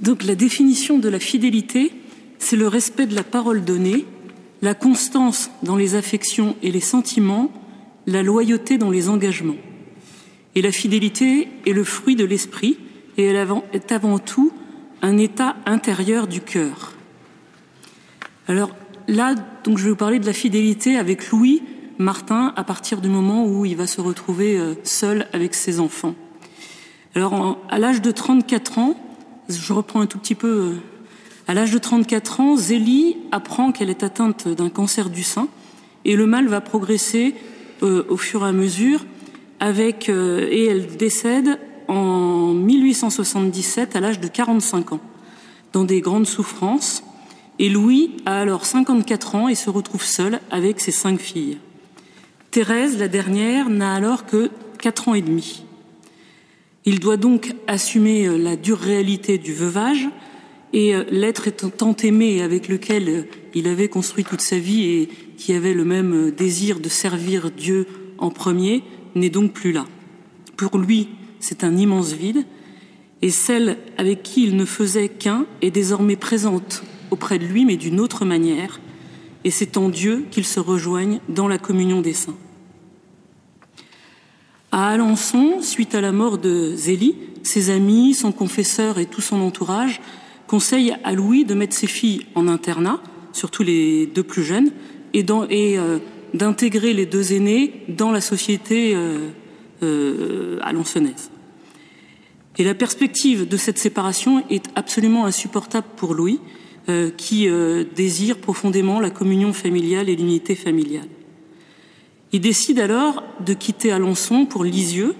Donc la définition de la fidélité, c'est le respect de la parole donnée, la constance dans les affections et les sentiments, la loyauté dans les engagements. Et la fidélité est le fruit de l'esprit et elle est avant tout un état intérieur du cœur. Alors là, donc je vais vous parler de la fidélité avec Louis Martin à partir du moment où il va se retrouver euh, seul avec ses enfants. Alors à l'âge de 34 ans, je reprends un tout petit peu. Euh, à l'âge de 34 ans, Zélie apprend qu'elle est atteinte d'un cancer du sein et le mal va progresser euh, au fur et à mesure avec et elle décède en 1877 à l'âge de 45 ans dans des grandes souffrances et Louis a alors 54 ans et se retrouve seul avec ses cinq filles. Thérèse, la dernière, n'a alors que 4 ans et demi. Il doit donc assumer euh, la dure réalité du veuvage et euh, l'être tant aimé avec lequel euh, il avait construit toute sa vie et qui avait le même désir de servir Dieu en premier n'est donc plus là. Pour lui, c'est un immense vide et celle avec qui il ne faisait qu'un est désormais présente auprès de lui, mais d'une autre manière, et c'est en Dieu qu'ils se rejoignent dans la communion des saints. À Alençon, suite à la mort de Zélie, ses amis, son confesseur et tout son entourage conseillent à Louis de mettre ses filles en internat, surtout les deux plus jeunes, et euh, d'intégrer les deux aînés dans la société euh, euh, alençonnaise. Et la perspective de cette séparation est absolument insupportable pour Louis, euh, qui désire profondément la communion familiale et l'unité familiale. Il décide alors de quitter Alençon pour Lisieux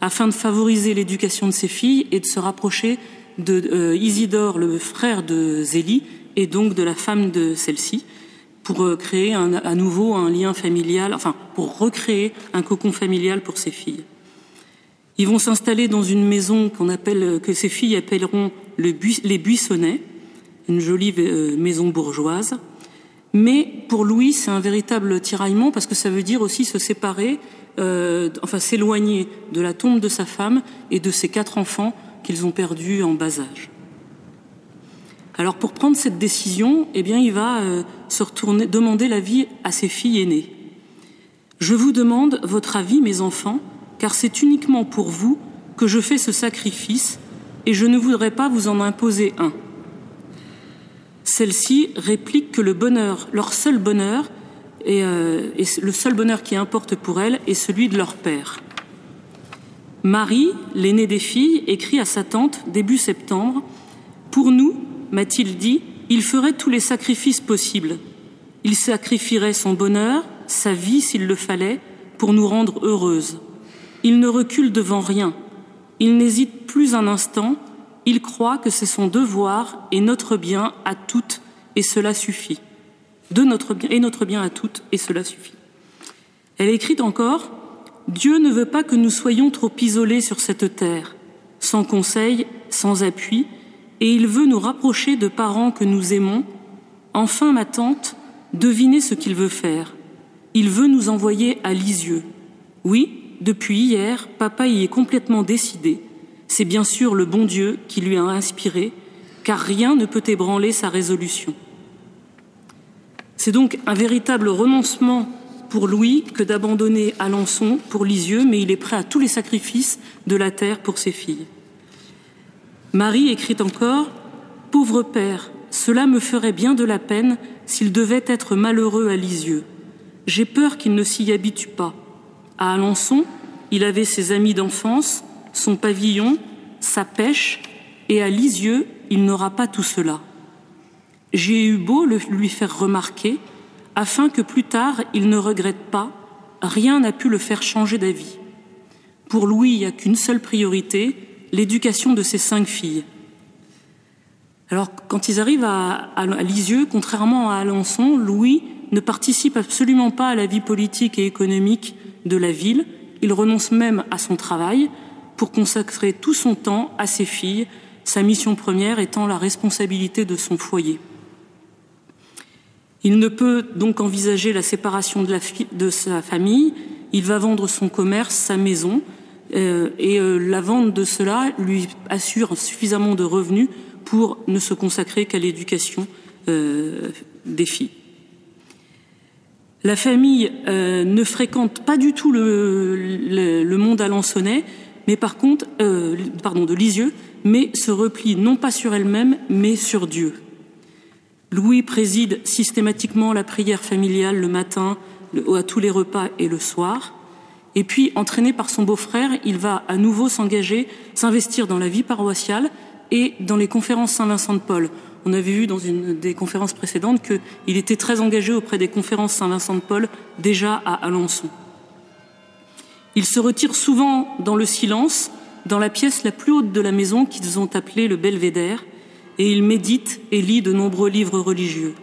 afin de favoriser l'éducation de ses filles et de se rapprocher de euh, Isidore, le frère de Zélie, et donc de la femme de celle-ci, pour créer à nouveau un lien familial, enfin pour recréer un cocon familial pour ses filles. Ils vont s'installer dans une maison appelle, que ses filles appelleront les Buissonnets, une jolie euh, maison bourgeoise. Mais pour Louis, c'est un véritable tiraillement parce que ça veut dire aussi se séparer, euh, enfin s'éloigner de la tombe de sa femme et de ses quatre enfants qu'ils ont perdus en bas âge. Alors pour prendre cette décision, eh il va euh, se retourner, demander l'avis à ses filles aînées. Je vous demande votre avis, mes enfants, car c'est uniquement pour vous que je fais ce sacrifice, et je ne voudrais pas vous en imposer un. Celle-ci réplique que le bonheur, leur seul bonheur, et, euh, le seul bonheur qui importe pour elles est celui de leur père. Marie, l'aînée des filles, écrit à sa tante début septembre Pour nous, m'a-t-il dit, il ferait tous les sacrifices possibles. Il sacrifierait son bonheur, sa vie s'il le fallait, pour nous rendre heureuses. Il ne recule devant rien. Il n'hésite plus un instant il croit que c'est son devoir et notre bien à toutes, et cela suffit. De notre bien et notre bien à toutes, et cela suffit. Elle écrit encore Dieu ne veut pas que nous soyons trop isolés sur cette terre, sans conseil, sans appui, et il veut nous rapprocher de parents que nous aimons. Enfin, ma tante, devinez ce qu'il veut faire. Il veut nous envoyer à Lisieux. Oui, depuis hier, papa y est complètement décidé. C'est bien sûr le bon Dieu qui lui a inspiré, car rien ne peut ébranler sa résolution. C'est donc un véritable renoncement pour Louis que d'abandonner Alençon pour Lisieux, mais il est prêt à tous les sacrifices de la terre pour ses filles. Marie écrit encore Pauvre père, cela me ferait bien de la peine s'il devait être malheureux à Lisieux. J'ai peur qu'il ne s'y habitue pas. À Alençon, il avait ses amis d'enfance, son pavillon, sa pêche, et à Lisieux, il n'aura pas tout cela. J'ai eu beau le lui faire remarquer, afin que plus tard il ne regrette pas, rien n'a pu le faire changer d'avis. Pour Louis, il n'y a qu'une seule priorité, l'éducation de ses cinq filles. Alors, quand ils arrivent à, à, Lisieux, contrairement à Alençon, Louis ne participe absolument pas à la vie politique et économique de la ville. Il renonce même à son travail, pour consacrer tout son temps à ses filles, sa mission première étant la responsabilité de son foyer. Il ne peut donc envisager la séparation de, sa famille, il va vendre son commerce, sa maison, euh, et euh, la vente de cela lui assure suffisamment de revenus pour ne se consacrer qu'à l'éducation euh, des filles. La famille ne fréquente pas du tout le, le, monde alençonnais, mais par contre, euh, pardon, de Lisieux, mais se replie non pas sur elle-même, mais sur Dieu. Louis préside systématiquement la prière familiale le matin, à tous les repas et le soir. Et puis, entraîné par son beau-frère, il va à nouveau s'engager, s'investir dans la vie paroissiale et dans les conférences Saint-Vincent de Paul. On avait vu dans une des conférences précédentes qu'il était très engagé auprès des conférences Saint-Vincent de Paul, déjà à Alençon. Il se retire souvent dans le silence, dans la pièce la plus haute de la maison qu'ils ont appelée le belvédère, et il médite et lit de nombreux livres religieux.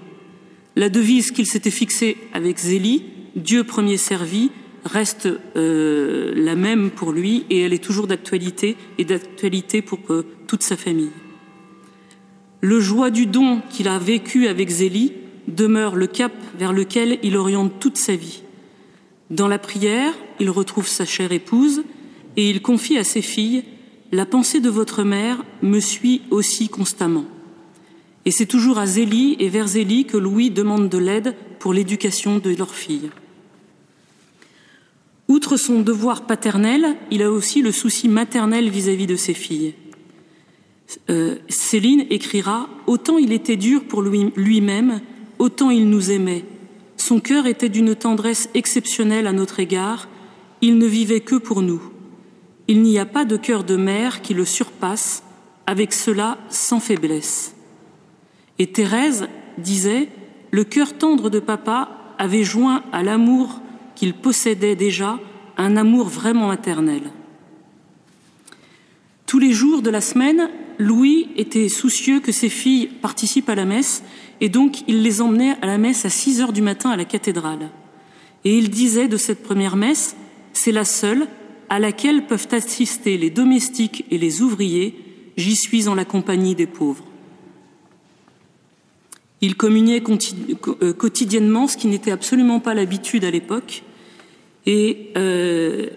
La devise qu'il s'était fixée avec Zélie, Dieu premier servi, reste euh, la même pour lui et elle est toujours d'actualité et d'actualité pour euh, toute sa famille. Le joie du don qu'il a vécu avec Zélie demeure le cap vers lequel il oriente toute sa vie. Dans la prière, il retrouve sa chère épouse et il confie à ses filles La pensée de votre mère me suit aussi constamment. Et c'est toujours à Zélie et vers Zélie que Louis demande de l'aide pour l'éducation de leurs filles. Outre son devoir paternel, il a aussi le souci maternel vis-à-vis de ses filles. Euh, Céline écrira Autant il était dur pour lui-même, autant il nous aimait. Son cœur était d'une tendresse exceptionnelle à notre égard, il ne vivait que pour nous. Il n'y a pas de cœur de mère qui le surpasse, avec cela sans faiblesse. Et Thérèse disait Le cœur tendre de papa avait joint à l'amour qu'il possédait déjà un amour vraiment maternel. Tous les jours de la semaine, Louis était soucieux que ses filles participent à la messe et donc il les emmenait à la messe à 6 heures du matin à la cathédrale. Et il disait de cette première messe, c'est la seule à laquelle peuvent assister les domestiques et les ouvriers, j'y suis en la compagnie des pauvres. Il communiait euh, quotidiennement, ce qui n'était absolument pas l'habitude à l'époque, et, euh,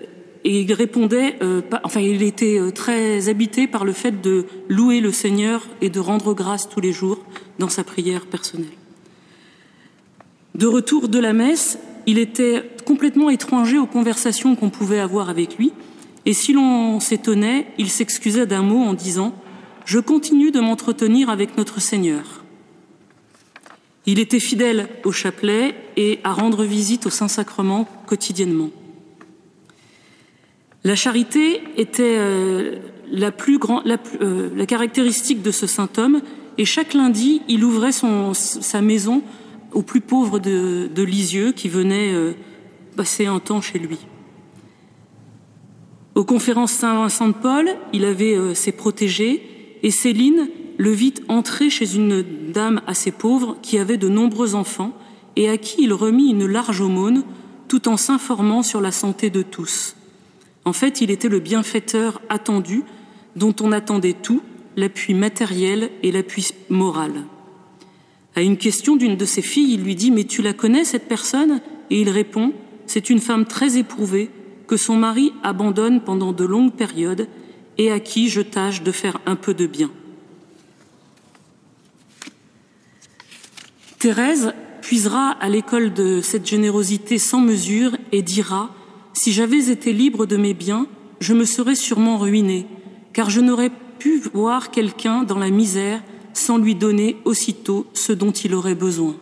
il répondait, euh, enfin il était euh, très habité par le fait de louer le Seigneur et de rendre grâce tous les jours dans sa prière personnelle. De retour de la messe, il était complètement étranger aux conversations qu'on pouvait avoir avec lui, et si l'on s'étonnait, il s'excusait d'un mot en disant ⁇ Je continue de m'entretenir avec notre Seigneur ⁇ il était fidèle au chapelet et à rendre visite au Saint-Sacrement quotidiennement. La charité était euh, la, plus grande, euh, la, caractéristique de ce saint homme, et chaque lundi, il ouvrait son, sa maison aux plus pauvres de, de Lisieux qui venaient euh, passer un temps chez lui. Aux conférences Saint-Vincent de Paul, il avait ses protégés, et Céline le vit entrer chez une dame assez pauvre qui avait de nombreux enfants et à qui il remit une large aumône tout en s'informant sur la santé de tous. En fait, il était le bienfaiteur attendu dont on attendait tout, l'appui matériel et l'appui moral. À une question d'une de ses filles, il lui dit Mais tu la connais, cette personne? Et il répond C'est une femme très éprouvée que son mari abandonne pendant de longues périodes et à qui je tâche de faire un peu de bien. Thérèse puisera à l'école de cette générosité sans mesure et dira Si j'avais été libre de mes biens, je me serais sûrement ruinée, car je n'aurais pu voir quelqu'un dans la misère sans lui donner aussitôt ce dont il aurait besoin.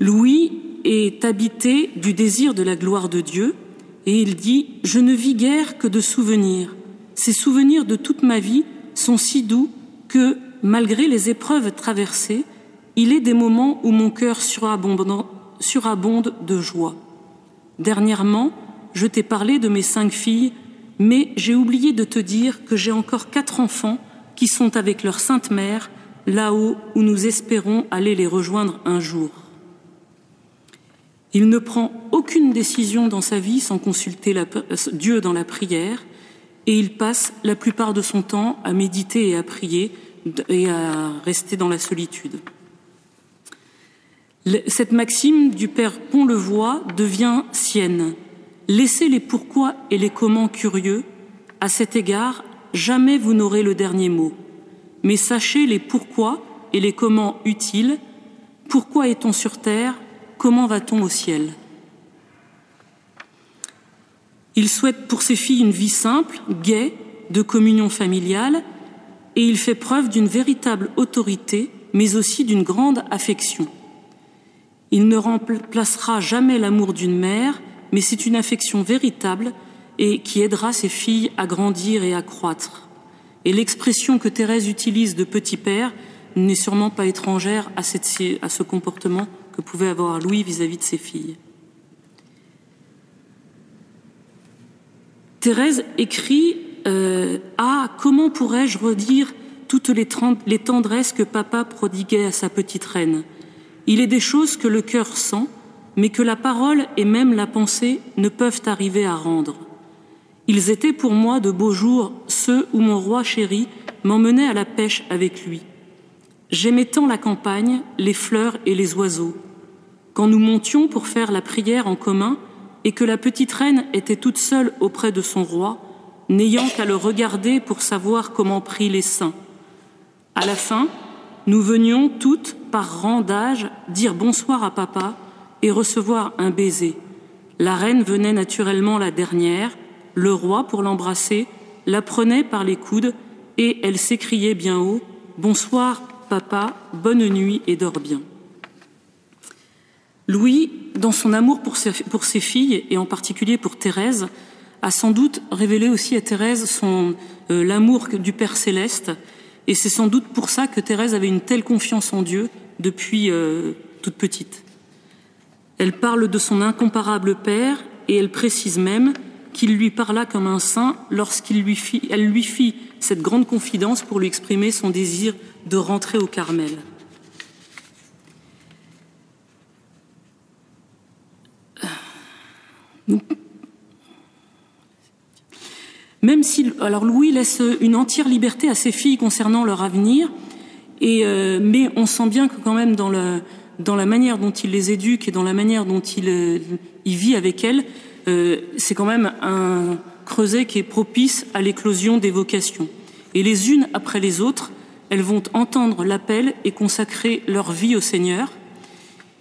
Louis est habité du désir de la gloire de Dieu, et il dit Je ne vis guère que de souvenirs. Ces souvenirs de toute ma vie sont si doux que malgré les épreuves traversées, il est des moments où mon cœur surabonde de joie. Dernièrement, je t'ai parlé de mes cinq filles, mais j'ai oublié de te dire que j'ai encore quatre enfants qui sont avec leur sainte mère, là-haut où nous espérons aller les rejoindre un jour. Il ne prend aucune décision dans sa vie sans consulter Dieu dans la prière, et il passe la plupart de son temps à méditer et à prier, et à rester dans la solitude. Cette maxime du père Pont-le-Voix devient sienne. Laissez les pourquoi et les comment curieux. À cet égard, jamais vous n'aurez le dernier mot. mais sachez les pourquoi et les comment utiles. Pourquoi est-on sur terre? Comment va-t-on au ciel? Il souhaite pour ses filles une vie simple, gaie, de communion familiale, et il fait preuve d'une véritable autorité, mais aussi d'une grande affection. Il ne remplacera jamais l'amour d'une mère, mais c'est une affection véritable et qui aidera ses filles à grandir et à croître. Et l'expression que Thérèse utilise de petit père n'est sûrement pas étrangère à, ce comportement que pouvait avoir Louis vis-à-vis de ses filles. Thérèse écrit euh, Ah, comment pourrais-je redire toutes les, les tendresses que papa prodiguait à sa petite reine? Il est des choses que le cœur sent, mais que la parole et même la pensée ne peuvent arriver à rendre. Ils étaient pour moi de beaux jours, ceux où mon roi chéri m'emmenait à la pêche avec lui. J'aimais tant la campagne, les fleurs et les oiseaux. Quand nous montions pour faire la prière en commun et que la petite reine était toute seule auprès de son roi, n'ayant qu'à le regarder pour savoir comment prient les saints. À la fin, nous venions toutes, par rang d'âge, dire bonsoir à papa et recevoir un baiser. La reine venait naturellement la dernière, le roi, pour l'embrasser, la prenait par les coudes et elle s'écriait bien haut Bonsoir, papa, bonne nuit et dors bien. Louis, dans son amour pour ses, filles, et en particulier pour Thérèse, a sans doute révélé aussi à Thérèse son euh, l'amour du Père céleste, et c'est sans doute pour ça que Thérèse avait une telle confiance en Dieu depuis euh, toute petite. Elle parle de son incomparable Père, et elle précise même qu'il lui parla comme un saint lorsqu'elle lui, fit, lui fit cette grande confidence pour lui exprimer son désir de rentrer au Carmel. Même si, alors Louis laisse une entière liberté à ses filles concernant leur avenir, euh, mais on sent bien que quand même dans, la manière dont il les éduque et dans la manière dont il, euh, il vit avec elles, euh, c'est quand même un creuset qui est propice à l'éclosion des vocations. Et les unes après les autres, elles vont entendre l'appel et consacrer leur vie au Seigneur.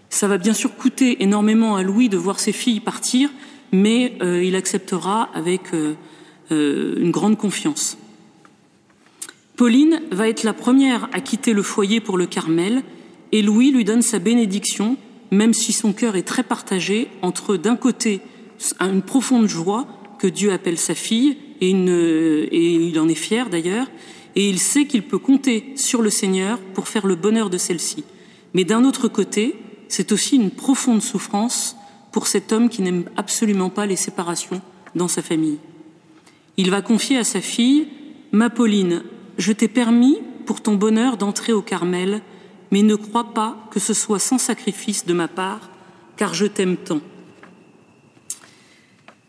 Ça va bien sûr coûter énormément à Louis de voir ses filles partir, mais il acceptera avec une grande confiance. Pauline va être la première à quitter le foyer pour le Carmel, et Louis lui donne sa bénédiction, même si son cœur est très partagé entre d'un côté une profonde joie que Dieu appelle sa fille, et, il en est fier d'ailleurs, et il sait qu'il peut compter sur le Seigneur pour faire le bonheur de celle-ci. Mais d'un autre côté, c'est aussi une profonde souffrance pour cet homme qui n'aime absolument pas les séparations dans sa famille. Il va confier à sa fille Ma Pauline, je t'ai permis pour ton bonheur d'entrer au Carmel, mais ne crois pas que ce soit sans sacrifice de ma part, car je t'aime tant.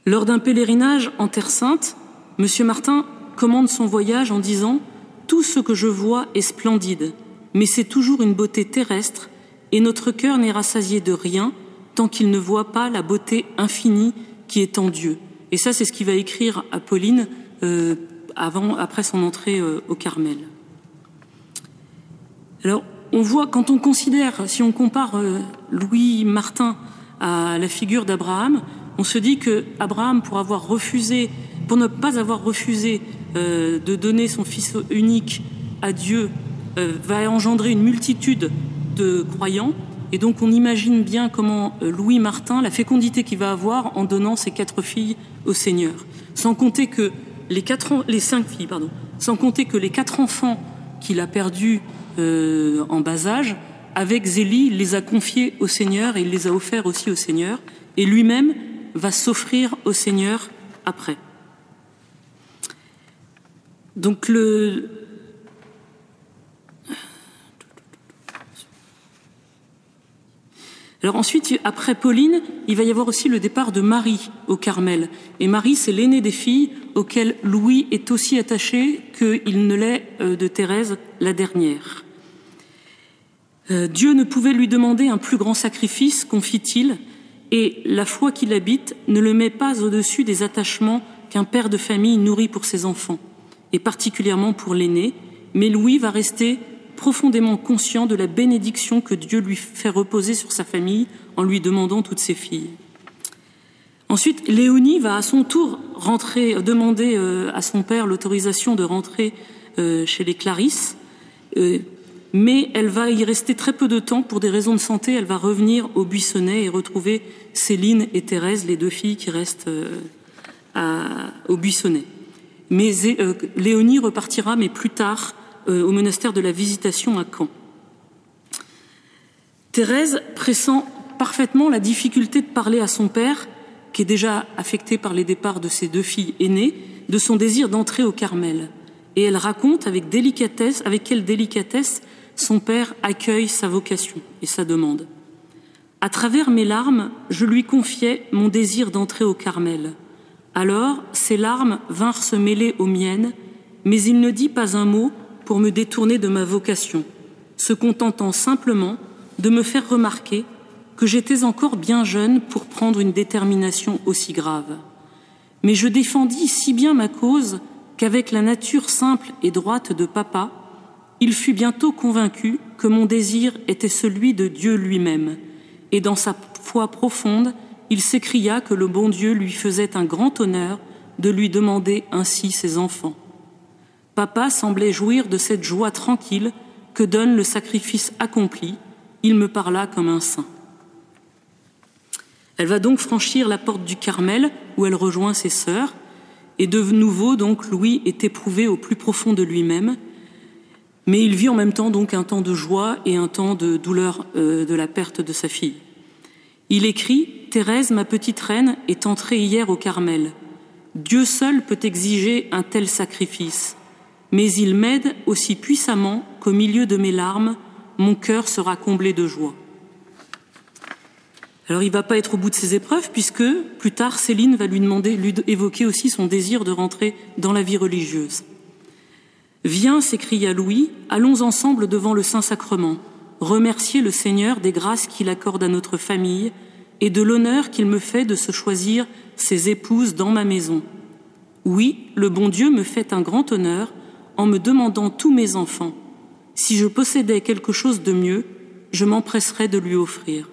Lors d'un pèlerinage en Terre Sainte, M. Martin commande son voyage en disant Tout ce que je vois est splendide, mais c'est toujours une beauté terrestre, et notre cœur n'est rassasié de rien tant qu'il ne voit pas la beauté infinie qui est en Dieu. Et ça, c'est ce qu'il va écrire à Pauline euh, après son entrée euh, au Carmel. Alors, on voit, quand on considère, si on compare euh, Louis Martin à la figure d'Abraham, on se dit que Abraham, pour avoir refusé, pour ne pas avoir refusé de donner son fils unique à Dieu, va engendrer une multitude de croyants. Et donc on imagine bien comment euh, Louis Martin, la fécondité qu'il va avoir en donnant ses quatre filles au Seigneur. Sans compter que les, quatre, les cinq filles, pardon, sans compter que les quatre enfants qu'il a perdus en bas âge, avec Zélie, il les a confiés au Seigneur et il les a offerts aussi au Seigneur. Et lui-même, va s'offrir au Seigneur après. Donc le... Ensuite, après Pauline, il va y avoir aussi le départ de Marie au Carmel. Et Marie, c'est l'aînée des filles auxquelles Louis est aussi attaché qu'il ne l'est euh, de Thérèse, la dernière. Euh, Dieu ne pouvait lui demander un plus grand sacrifice, confie-t-il, et la foi qu'il habite ne le met pas au-dessus des attachements qu'un père de famille nourrit pour ses enfants, et particulièrement pour l'aîné, mais Louis va rester profondément conscient de la bénédiction que Dieu lui fait reposer sur sa famille en lui demandant toutes ses filles. Ensuite, Léonie va à son tour rentrer, demander euh, à son père l'autorisation de rentrer euh, chez les Clarisses, euh, mais elle va y rester très peu de temps pour des raisons de santé. Elle va revenir au Buissonnet et retrouver Céline et Thérèse, les deux filles qui restent au Buissonnet. Mais Léonie repartira, mais plus tard, au monastère de la Visitation à Caen. Thérèse pressent parfaitement la difficulté de parler à son père qui est déjà affectée par les départs de ses deux filles aînées, de son désir d'entrer au Carmel. Et elle raconte avec délicatesse, avec quelle délicatesse son père accueille sa vocation et sa demande. À travers mes larmes, je lui confiais mon désir d'entrer au Carmel. Alors, ses larmes vinrent se mêler aux miennes, mais il ne dit pas un mot pour me détourner de ma vocation, se contentant simplement de me faire remarquer que j'étais encore bien jeune pour prendre une détermination aussi grave. Mais je défendis si bien ma cause qu'avec la nature simple et droite de papa, il fut bientôt convaincu que mon désir était celui de Dieu lui-même, et dans sa foi profonde, il s'écria que le bon Dieu lui faisait un grand honneur de lui demander ainsi ses enfants. Papa semblait jouir de cette joie tranquille que donne le sacrifice accompli, il me parla comme un saint. Elle va donc franchir la porte du Carmel où elle rejoint ses sœurs, et de nouveau donc Louis est éprouvé au plus profond de lui-même, mais il vit en même temps donc un temps de joie et un temps de douleur euh, de la perte de sa fille. Il écrit Thérèse, ma petite reine, est entrée hier au Carmel. Dieu seul peut exiger un tel sacrifice, mais il m'aide aussi puissamment qu'au milieu de mes larmes, mon cœur sera comblé de joie. Alors il va pas être au bout de ses épreuves puisque plus tard Céline va lui demander, lui évoquer aussi son désir de rentrer dans la vie religieuse. Viens, s'écria Louis, allons ensemble devant le Saint-Sacrement, remercier le Seigneur des grâces qu'il accorde à notre famille et de l'honneur qu'il me fait de se choisir ses épouses dans ma maison. Oui, le bon Dieu me fait un grand honneur en me demandant tous mes enfants. Si je possédais quelque chose de mieux, je m'empresserais de lui offrir.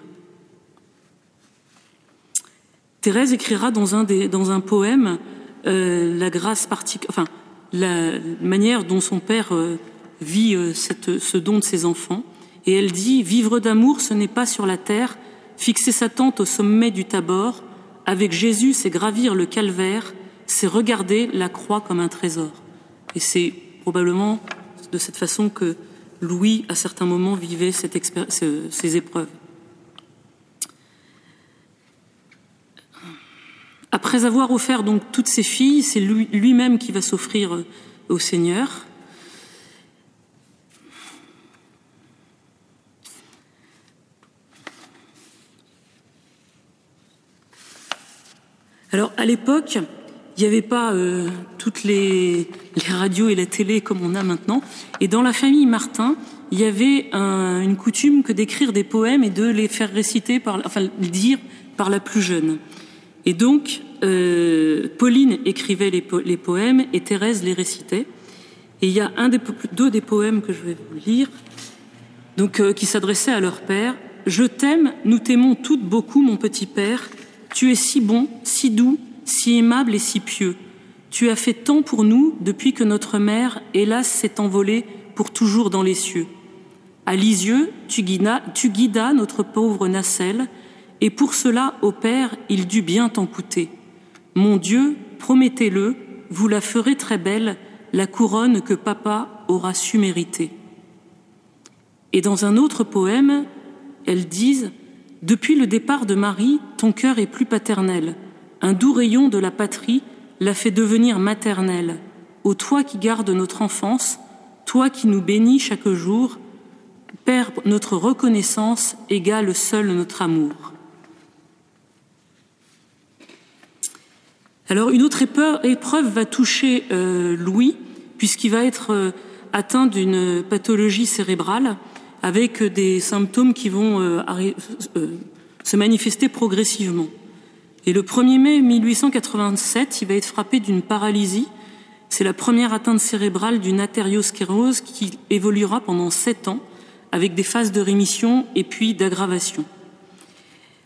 Thérèse écrira dans un, des, dans poème euh, la grâce enfin la manière dont son père euh, vit euh, ce don de ses enfants, et elle dit vivre d'amour, ce n'est pas sur la terre, fixer sa tente au sommet du Tabor, avec Jésus, c'est gravir le calvaire, c'est regarder la croix comme un trésor. Et c'est probablement de cette façon que Louis, à certains moments, vivait ces épreuves. Après avoir offert donc toutes ses filles, c'est lui-même qui va s'offrir euh, au Seigneur. Alors à l'époque, il n'y avait pas euh, toutes les, radios et la télé comme on a maintenant. Et dans la famille Martin, il y avait une coutume que d'écrire des poèmes et de les faire réciter, par, enfin dire par la plus jeune. Et donc, euh, Pauline écrivait les, poèmes et Thérèse les récitait. Et il y a deux des poèmes que je vais vous lire, donc euh, qui s'adressaient à leur père. Je t'aime, nous t'aimons toutes beaucoup, mon petit père. Tu es si bon, si doux, si aimable et si pieux. Tu as fait tant pour nous depuis que notre mère, hélas, s'est envolée pour toujours dans les cieux. À Lisieux, tu guidas, tu guidas notre pauvre nacelle, et pour cela, ô Père, il dut bien t'en coûter. Mon Dieu, promettez-le, vous la ferez très belle, la couronne que papa aura su mériter. Et dans un autre poème, elles disent Depuis le départ de Marie, ton cœur est plus paternel. Un doux rayon de la patrie l'a fait devenir maternel. Ô toi qui gardes notre enfance, toi qui nous bénis chaque jour, Père, notre reconnaissance égale seul notre amour. Alors une autre épreuve va toucher euh, Louis, puisqu'il va être euh, atteint d'une pathologie cérébrale avec des symptômes qui vont euh, se manifester progressivement. Et le 1er mai 1887, il va être frappé d'une paralysie C'est la première atteinte cérébrale d'une artériosclérose qui évoluera pendant sept ans avec des phases de rémission et puis d'aggravation.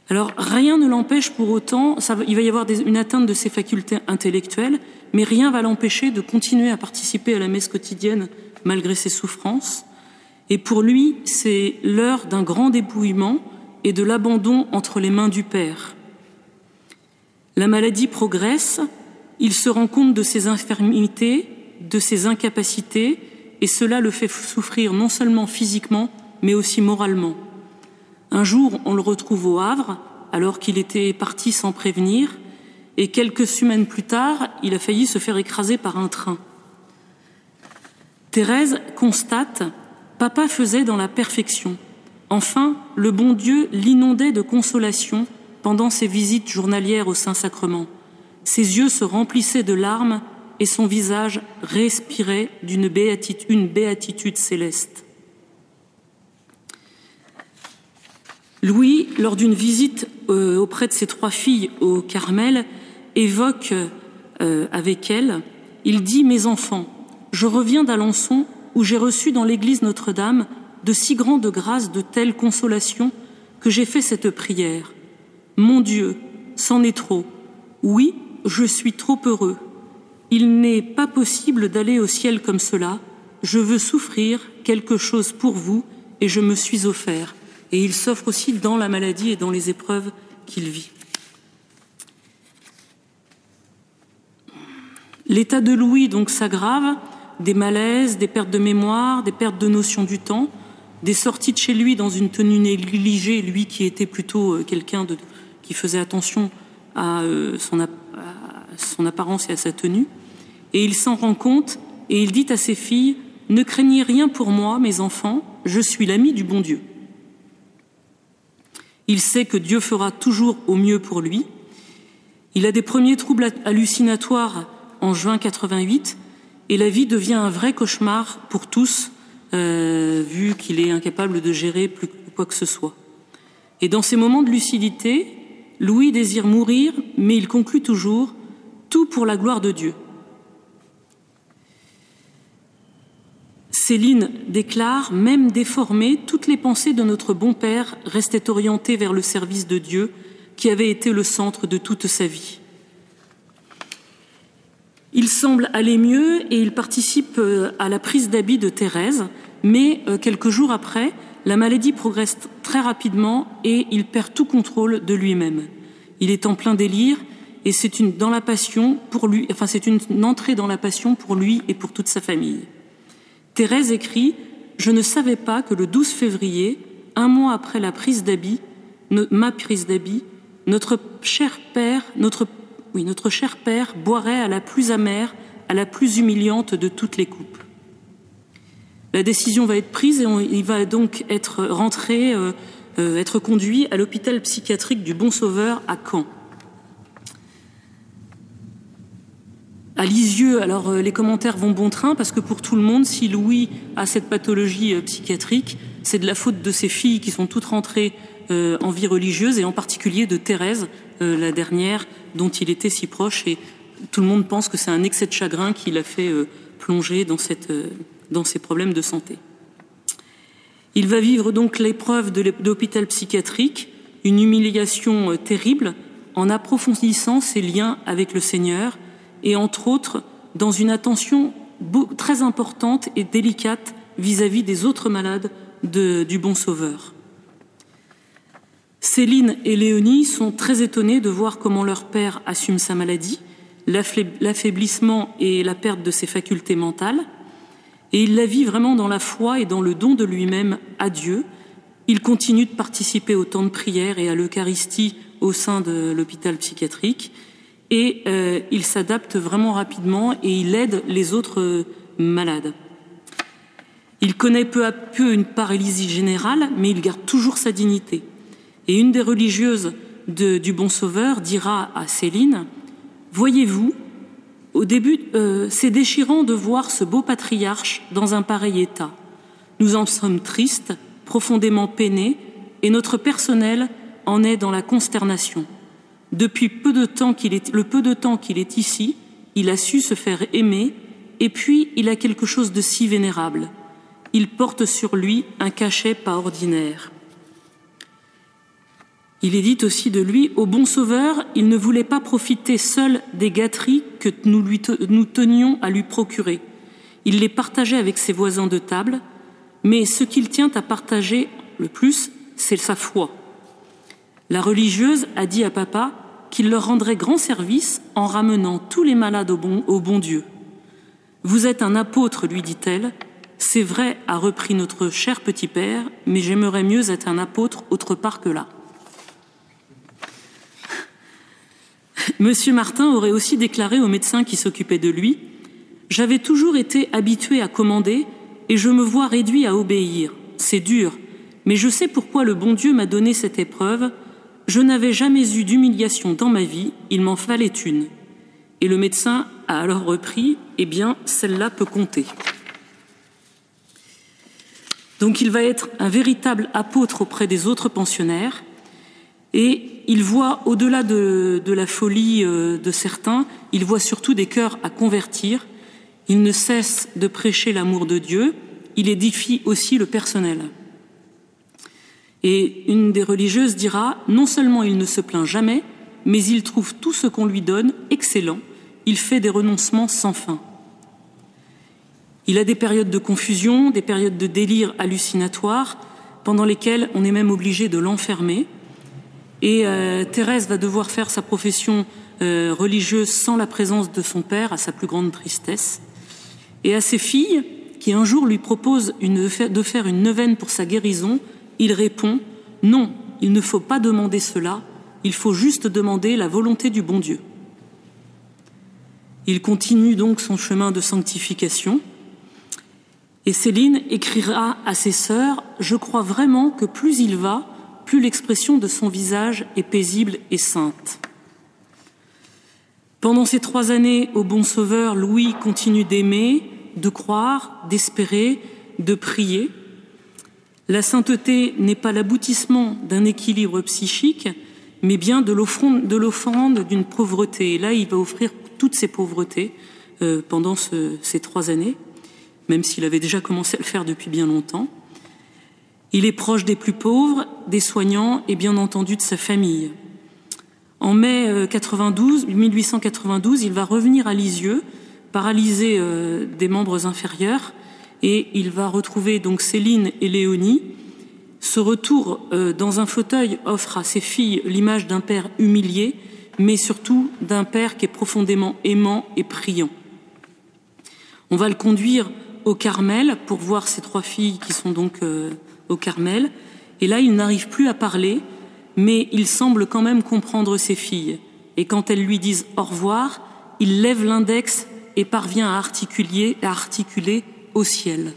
Alors rien ne l'empêche pour autant, il va y avoir une atteinte de ses facultés intellectuelles, mais rien va l'empêcher de continuer à participer à la messe quotidienne malgré ses souffrances. Et pour lui, c'est l'heure d'un grand dépouillement et de l'abandon entre les mains du Père. La maladie progresse, il se rend compte de ses infirmités, de ses incapacités, et cela le fait souffrir non seulement physiquement, mais aussi moralement. Un jour, on le retrouve au Havre, alors qu'il était parti sans prévenir, et quelques semaines plus tard, il a failli se faire écraser par un train. Thérèse constate Papa faisait dans la perfection. Enfin, le bon Dieu l'inondait de consolation pendant ses visites journalières au Saint-Sacrement. Ses yeux se remplissaient de larmes et son visage respirait d'une béatitude, céleste. Louis, lors d'une visite euh, auprès de ses trois filles au Carmel, évoque euh, avec elles, il dit Mes enfants, je reviens d'Alençon où j'ai reçu dans l'église Notre-Dame de si grandes grâces, de telles consolations, que j'ai fait cette prière. Mon Dieu, c'en est trop. Oui, je suis trop heureux. Il n'est pas possible d'aller au ciel comme cela. Je veux souffrir quelque chose pour vous et je me suis offert. Et il s'offre aussi dans la maladie et dans les épreuves qu'il vit. L'état de Louis donc s'aggrave, des malaises, des pertes de mémoire, des pertes de notion du temps, des sorties de chez lui dans une tenue négligée, lui qui était plutôt euh, quelqu'un qui faisait attention à euh, son, son apparence et à sa tenue, et il s'en rend compte et il dit à ses filles Ne craignez rien pour moi, mes enfants, je suis l'ami du bon Dieu. Il sait que Dieu fera toujours au mieux pour lui. Il a des premiers troubles hallucinatoires en juin 88 et la vie devient un vrai cauchemar pour tous, euh, vu qu'il est incapable de gérer plus quoi que ce soit. Et dans ces moments de lucidité, Louis désire mourir, mais il conclut toujours tout pour la gloire de Dieu. Céline déclare, même déformée, toutes les pensées de notre bon Père restaient orientées vers le service de Dieu, qui avait été le centre de toute sa vie. Il semble aller mieux et il participe euh, à la prise d'habit de Thérèse, mais euh, quelques jours après, la maladie progresse rapidement et il perd tout contrôle de lui-même. Il est en plein délire et c'est une dans la passion pour lui, enfin c'est une, entrée dans la passion pour lui et pour toute sa famille. Thérèse écrit Je ne savais pas que le 12 février, un mois après la prise d'habit, ma prise d'habit, notre cher père, oui, notre cher père boirait à la plus amère, à la plus humiliante de toutes les coupes. La décision va être prise et il va donc être rentré, euh, euh, être conduit à l'hôpital psychiatrique du Bon Sauveur à Caen. À Lisieux, alors euh, les commentaires vont bon train parce que pour tout le monde, si Louis a cette pathologie psychiatrique, c'est de la faute de ses filles qui sont toutes rentrées en vie religieuse et en particulier de Thérèse, la dernière, dont il était si proche et tout le monde pense que c'est un excès de chagrin qui l'a fait plonger dans, cette, dans ses problèmes de santé. Il va vivre donc l'épreuve de l'hôpital psychiatrique, une humiliation terrible, en approfondissant ses liens avec le Seigneur et entre autres dans une attention très importante et délicate vis-à-vis des autres malades du Bon Sauveur. Céline et Léonie sont très étonnées de voir comment leur père assume sa maladie, l'affaiblissement et la perte de ses facultés mentales, et il la vit vraiment dans la foi et dans le don de lui-même à Dieu. Il continue de participer au temps de prière et à l'Eucharistie au sein de l'hôpital psychiatrique, et euh, il s'adapte vraiment rapidement et il aide les autres euh, malades. Il connaît peu à peu une paralysie générale, mais il garde toujours sa dignité. Et une des religieuses du Bon Sauveur dira à Céline Voyez-vous, au début, euh, c'est déchirant de voir ce beau patriarche dans un pareil état. Nous en sommes tristes, profondément peinés, et notre personnel en est dans la consternation. Depuis peu de temps qu'il est, le peu de temps qu'il est ici, il a su se faire aimer et puis il a quelque chose de si vénérable. Il porte sur lui un cachet pas ordinaire. Il est dit aussi de lui, au bon sauveur, il ne voulait pas profiter seul des gâteries que nous, tenions à lui procurer. Il les partageait avec ses voisins de table, mais ce qu'il tient à partager le plus, c'est sa foi. La religieuse a dit à papa qu'il leur rendrait grand service en ramenant tous les malades au bon Dieu. Vous êtes un apôtre, lui dit-elle. C'est vrai, a repris notre cher petit père, mais j'aimerais mieux être un apôtre autre part que là. Monsieur Martin aurait aussi déclaré au médecin qui s'occupait de lui J'avais toujours été habitué à commander et je me vois réduit à obéir. C'est dur, mais je sais pourquoi le bon Dieu m'a donné cette épreuve. Je n'avais jamais eu d'humiliation dans ma vie, il m'en fallait une. Et le médecin a alors repris Eh bien, celle-là peut compter. Donc il va être un véritable apôtre auprès des autres pensionnaires et il voit, au-delà de, de, la folie euh, de certains, il voit surtout des cœurs à convertir. Il ne cesse de prêcher l'amour de Dieu. Il édifie aussi le personnel. Et une des religieuses dira, non seulement il ne se plaint jamais, mais il trouve tout ce qu'on lui donne excellent. Il fait des renoncements sans fin. Il a des périodes de confusion, des périodes de délire hallucinatoire, pendant lesquelles on est même obligé de l'enfermer. Et euh, Thérèse va devoir faire sa profession euh, religieuse sans la présence de son père, à sa plus grande tristesse. Et à ses filles, qui un jour lui proposent de faire une neuvaine pour sa guérison, il répond Non, il ne faut pas demander cela, il faut juste demander la volonté du bon Dieu. Il continue donc son chemin de sanctification. Et Céline écrira à ses sœurs Je crois vraiment que plus il va, plus l'expression de son visage est paisible et sainte. Pendant ces trois années au Bon Sauveur, Louis continue d'aimer, de croire, d'espérer, de prier. La sainteté n'est pas l'aboutissement d'un équilibre psychique, mais bien de l'offrande d'une pauvreté. Et là, il va offrir toutes ses pauvretés euh, pendant ce, ces trois années, même s'il avait déjà commencé à le faire depuis bien longtemps. Il est proche des plus pauvres, des soignants et bien entendu de sa famille. En mai 92, euh, 1892, il va revenir à Lisieux, paralysé euh, des membres inférieurs, et il va retrouver donc Céline et Léonie. Ce retour euh, dans un fauteuil offre à ses filles l'image d'un père humilié, mais surtout d'un père qui est profondément aimant et priant. On va le conduire au Carmel pour voir ses trois filles qui sont donc au Carmel, et là il n'arrive plus à parler, mais il semble quand même comprendre ses filles. Et quand elles lui disent au revoir, il lève l'index et parvient à articuler, à articuler au ciel.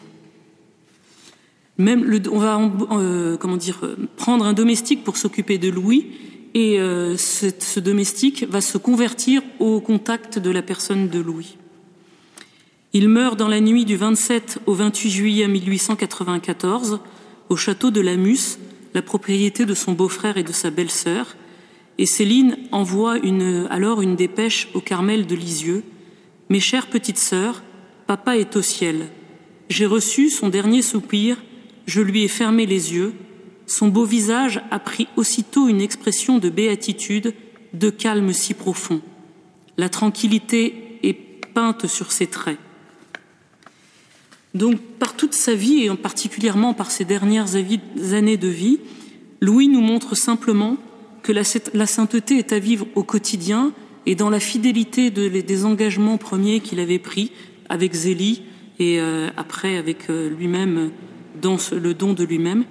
Même on va euh, comment dire prendre un domestique pour s'occuper de Louis et euh, ce, domestique va se convertir au contact de la personne de Louis. Il meurt dans la nuit du 27 au 28 juillet 1894 au château de Lamus, la propriété de son beau-frère et de sa belle-sœur, et Céline envoie alors une dépêche au Carmel de Lisieux. Mes chères petites sœurs, papa est au ciel. J'ai reçu son dernier soupir, je lui ai fermé les yeux. Son beau visage a pris aussitôt une expression de béatitude, de calme si profond. La tranquillité est peinte sur ses traits. Donc, par toute sa vie, et particulièrement par ses dernières années de vie, Louis nous montre simplement que la, sainteté est à vivre au quotidien et dans la fidélité des engagements premiers qu'il avait pris avec Zélie et euh, après avec euh, lui-même dans le don de lui-même,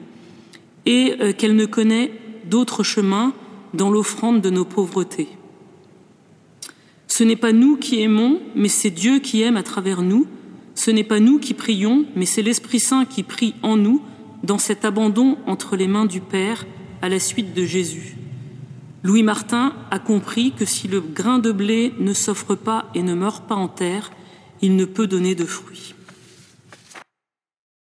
et euh, qu'elle ne connaît d'autres chemins dans l'offrande de nos pauvretés. Ce n'est pas nous qui aimons, mais c'est Dieu qui aime à travers nous, ce n'est pas nous qui prions, mais c'est l'Esprit Saint qui prie en nous dans cet abandon entre les mains du Père à la suite de Jésus. Louis Martin a compris que si le grain de blé ne s'offre pas et ne meurt pas en terre, il ne peut donner de fruits.